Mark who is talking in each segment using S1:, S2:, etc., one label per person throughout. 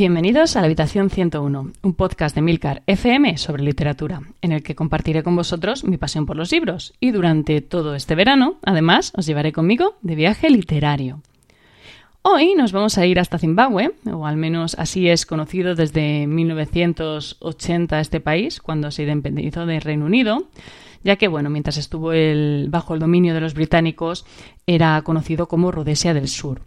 S1: Bienvenidos a la Habitación 101, un podcast de Milcar FM sobre literatura, en el que compartiré con vosotros mi pasión por los libros y durante todo este verano, además, os llevaré conmigo de viaje literario. Hoy nos vamos a ir hasta Zimbabue, o al menos así es conocido desde 1980 este país, cuando se independizó del Reino Unido, ya que, bueno, mientras estuvo bajo el dominio de los británicos, era conocido como Rhodesia del Sur.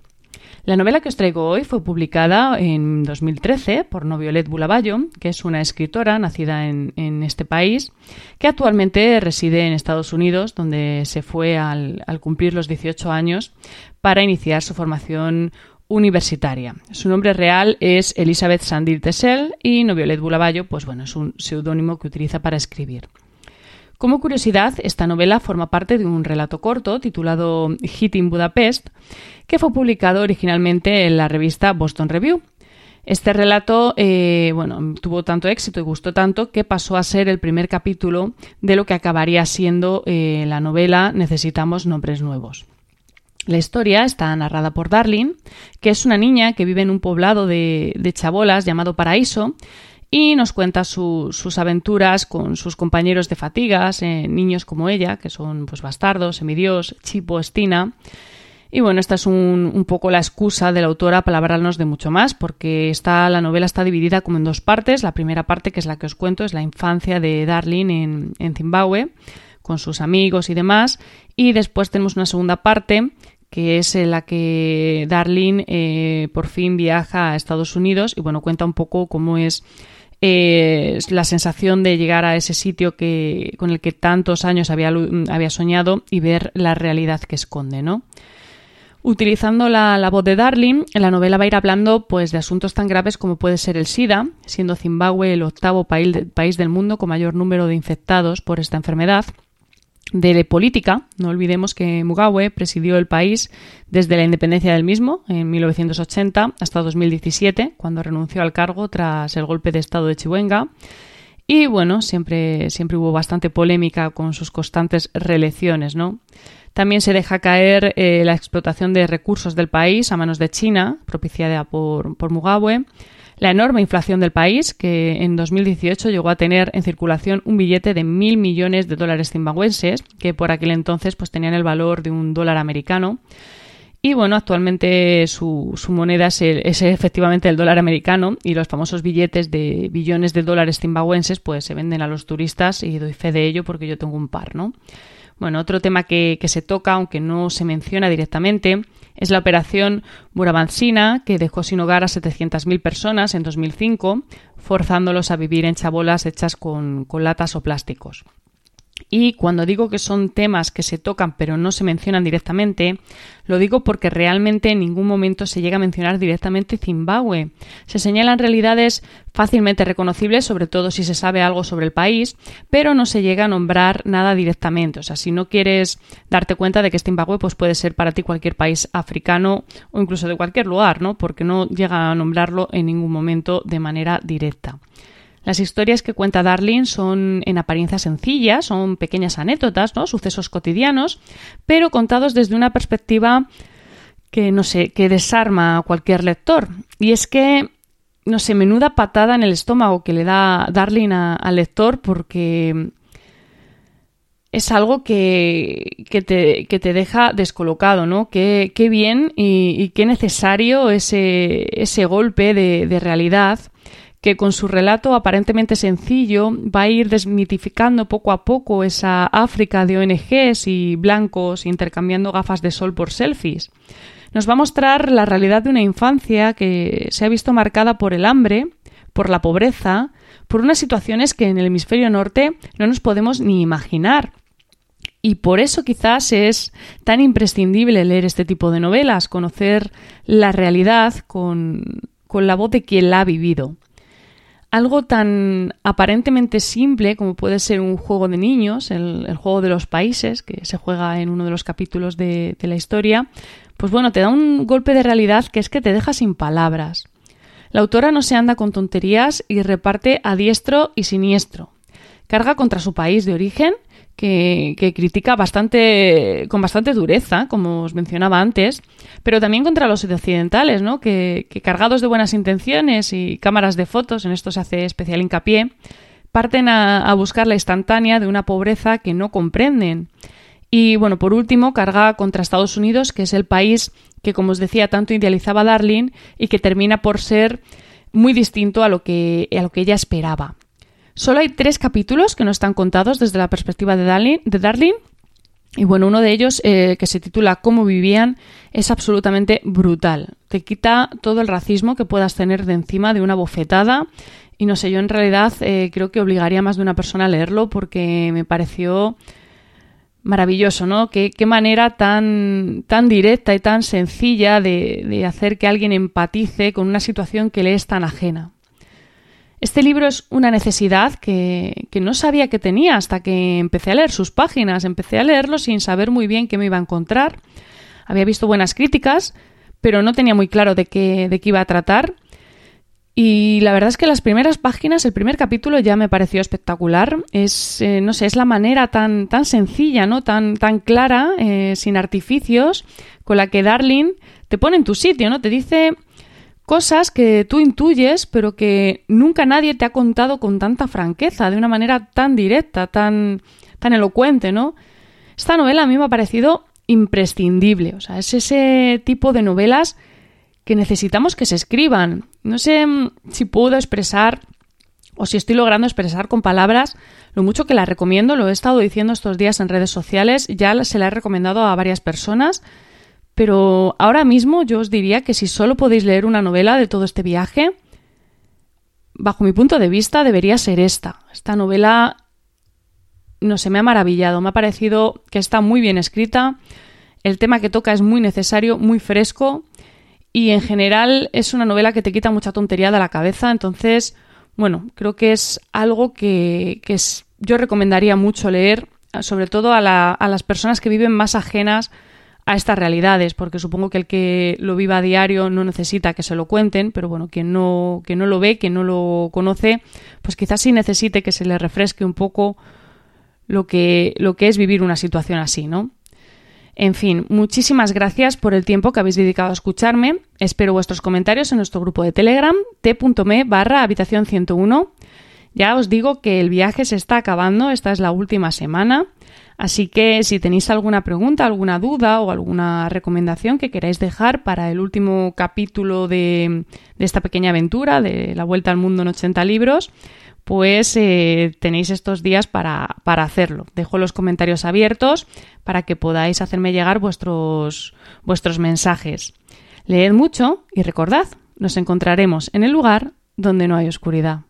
S1: La novela que os traigo hoy fue publicada en 2013 por Noviolet Bulabayo, que es una escritora nacida en, este país, que actualmente reside en Estados Unidos, donde se fue al, cumplir los 18 años para iniciar su formación universitaria. Su nombre real es Elizabeth Sandir Tessel y Noviolet Bulabayo, pues bueno, es un seudónimo que utiliza para escribir. Como curiosidad, esta novela forma parte de un relato corto titulado Hit in Budapest, que fue publicado originalmente en la revista Boston Review. Este relato eh, bueno, tuvo tanto éxito y gustó tanto que pasó a ser el primer capítulo de lo que acabaría siendo eh, la novela Necesitamos nombres nuevos. La historia está narrada por Darlene, que es una niña que vive en un poblado de chabolas llamado Paraíso, y nos cuenta sus aventuras con sus compañeros de fatigas, eh, niños como ella, que son pues bastardos, semidios, Chipo, Estina. Y bueno, esta es un, poco la excusa de la autora para hablarnos de mucho más, porque está, la novela está dividida como en dos partes. La primera parte, que es la que os cuento, es la infancia de Darlene en, en Zimbabue, con sus amigos y demás. Y después tenemos una segunda parte, que es en la que Darlene eh, por fin viaja a Estados Unidos y bueno, cuenta un poco cómo es la sensación de llegar a ese sitio que, con el que tantos años había, había soñado y ver la realidad que esconde, ¿no? Utilizando la, voz de Darling, la novela va a ir hablando pues, de asuntos tan graves como puede ser el SIDA, siendo Zimbabue el octavo país del mundo con mayor número de infectados por esta enfermedad, de política. No olvidemos que Mugabe presidió el país desde la independencia del mismo, en 1980, hasta 2017, cuando renunció al cargo tras el golpe de Estado de Chihuahua. Y bueno, siempre, siempre hubo bastante polémica con sus constantes reelecciones, ¿no? También se deja caer eh, la explotación de recursos del país a manos de China, propiciada por, por Mugabe la enorme inflación del país, que en 2018 llegó a tener en circulación un billete de mil millones de dólares zimbabuenses, que por aquel entonces pues, tenían el valor de un dólar americano. Y bueno, actualmente su, moneda es, efectivamente el dólar americano y los famosos billetes de billones de dólares zimbabuenses pues se venden a los turistas y doy fe de ello porque yo tengo un par, ¿no? Bueno, otro tema que, se toca, aunque no se menciona directamente, es la operación Muravancina, que dejó sin hogar a 700.000 personas en 2005, forzándolos a vivir en chabolas hechas con latas o plásticos. Y cuando digo que son temas que se tocan pero no se mencionan directamente, lo digo porque realmente en ningún momento se llega a mencionar directamente Zimbabue. Se señalan realidades fácilmente reconocibles, sobre todo si se sabe algo sobre el país, pero no se llega a nombrar nada directamente. O sea, si no quieres darte cuenta de que Zimbabue pues puede ser para ti cualquier país africano o incluso de cualquier lugar, ¿no? Porque no llega a nombrarlo en ningún momento de manera directa. Las historias que cuenta Darling son en apariencia sencillas, son pequeñas anécdotas, ¿no? sucesos cotidianos, pero contados desde una perspectiva que no sé, que desarma a cualquier lector. Y es que, no sé, menuda patada en el estómago que le da Darling al lector porque es algo que, que, te, que, te, deja descolocado, ¿no? Qué, qué bien y, qué necesario ese, ese golpe de realidad que con su relato aparentemente sencillo va a ir desmitificando poco a poco esa África de ONGs y blancos intercambiando gafas de sol por selfies. Nos va a mostrar la realidad de una infancia que se ha visto marcada por el hambre, por la pobreza, por unas situaciones que en el hemisferio norte no nos podemos ni imaginar. Y por eso quizás es tan imprescindible leer este tipo de novelas, conocer la realidad con, con la voz de quien la ha vivido algo tan aparentemente simple como puede ser un juego de niños, el, juego de los países, que se juega en uno de los capítulos de, la historia, pues bueno, te da un golpe de realidad que es que te deja sin palabras. La autora no se anda con tonterías y reparte a diestro y siniestro. Carga contra su país de origen, que, critica bastante, con bastante dureza, como os mencionaba antes, pero también contra los occidentales, ¿no? que, cargados de buenas intenciones y cámaras de fotos, en esto se hace especial hincapié, parten a, a buscar la instantánea de una pobreza que no comprenden. Y bueno, por último, carga contra Estados Unidos, que es el país que, como os decía, tanto idealizaba Darling y que termina por ser muy distinto a lo que, a lo que ella esperaba. Solo hay tres capítulos que no están contados desde la perspectiva de Darling, y bueno, uno de ellos, eh, que se titula Cómo vivían, es absolutamente brutal. Te quita todo el racismo que puedas tener de encima de una bofetada. Y no sé, yo en realidad eh, creo que obligaría más de una persona a leerlo porque me pareció maravilloso, ¿no? Qué, qué manera tan, tan directa y tan sencilla de hacer que alguien empatice con una situación que le es tan ajena. Este libro es una necesidad que, no sabía que tenía hasta que empecé a leer sus páginas. Empecé a leerlo sin saber muy bien qué me iba a encontrar. Había visto buenas críticas, pero no tenía muy claro de qué, de qué iba a tratar. Y la verdad es que las primeras páginas, el primer capítulo ya me pareció espectacular. Es, eh, no sé, es la manera tan, tan sencilla, ¿no? Tan, tan clara, eh, sin artificios, con la que Darling te pone en tu sitio, ¿no? Te dice cosas que tú intuyes, pero que nunca nadie te ha contado con tanta franqueza, de una manera tan directa, tan, tan elocuente, ¿no? Esta novela a mí me ha parecido imprescindible, o sea, es ese tipo de novelas que necesitamos que se escriban. No sé mm, si puedo expresar o si estoy logrando expresar con palabras lo mucho que la recomiendo, lo he estado diciendo estos días en redes sociales, ya se la he recomendado a varias personas pero ahora mismo yo os diría que si solo podéis leer una novela de todo este viaje, bajo mi punto de vista debería ser esta. Esta novela, no sé, me ha maravillado, me ha parecido que está muy bien escrita, el tema que toca es muy necesario, muy fresco y en general es una novela que te quita mucha tontería de la cabeza, entonces, bueno, creo que es algo que, yo recomendaría mucho leer, sobre todo a las personas que viven más ajenas a estas realidades, porque supongo que el que lo viva a diario no necesita que se lo cuenten, pero bueno, quien no, que no lo ve, quien no lo conoce, pues quizás sí necesite que se le refresque un poco lo que, lo que es vivir una situación así, ¿no? En fin, muchísimas gracias por el tiempo que habéis dedicado a escucharme. Espero vuestros comentarios en nuestro grupo de Telegram, t.me barra habitación 101. Ya os digo que el viaje se está acabando, esta es la última semana. Así que si tenéis alguna pregunta, alguna duda o alguna recomendación que queráis dejar para el último capítulo de, esta pequeña aventura de la vuelta al mundo en 80 libros, pues eh, tenéis estos días para, para, hacerlo. Dejo los comentarios abiertos para que podáis hacerme llegar vuestros, vuestros mensajes. Leed mucho y recordad, nos encontraremos en el lugar donde no hay oscuridad.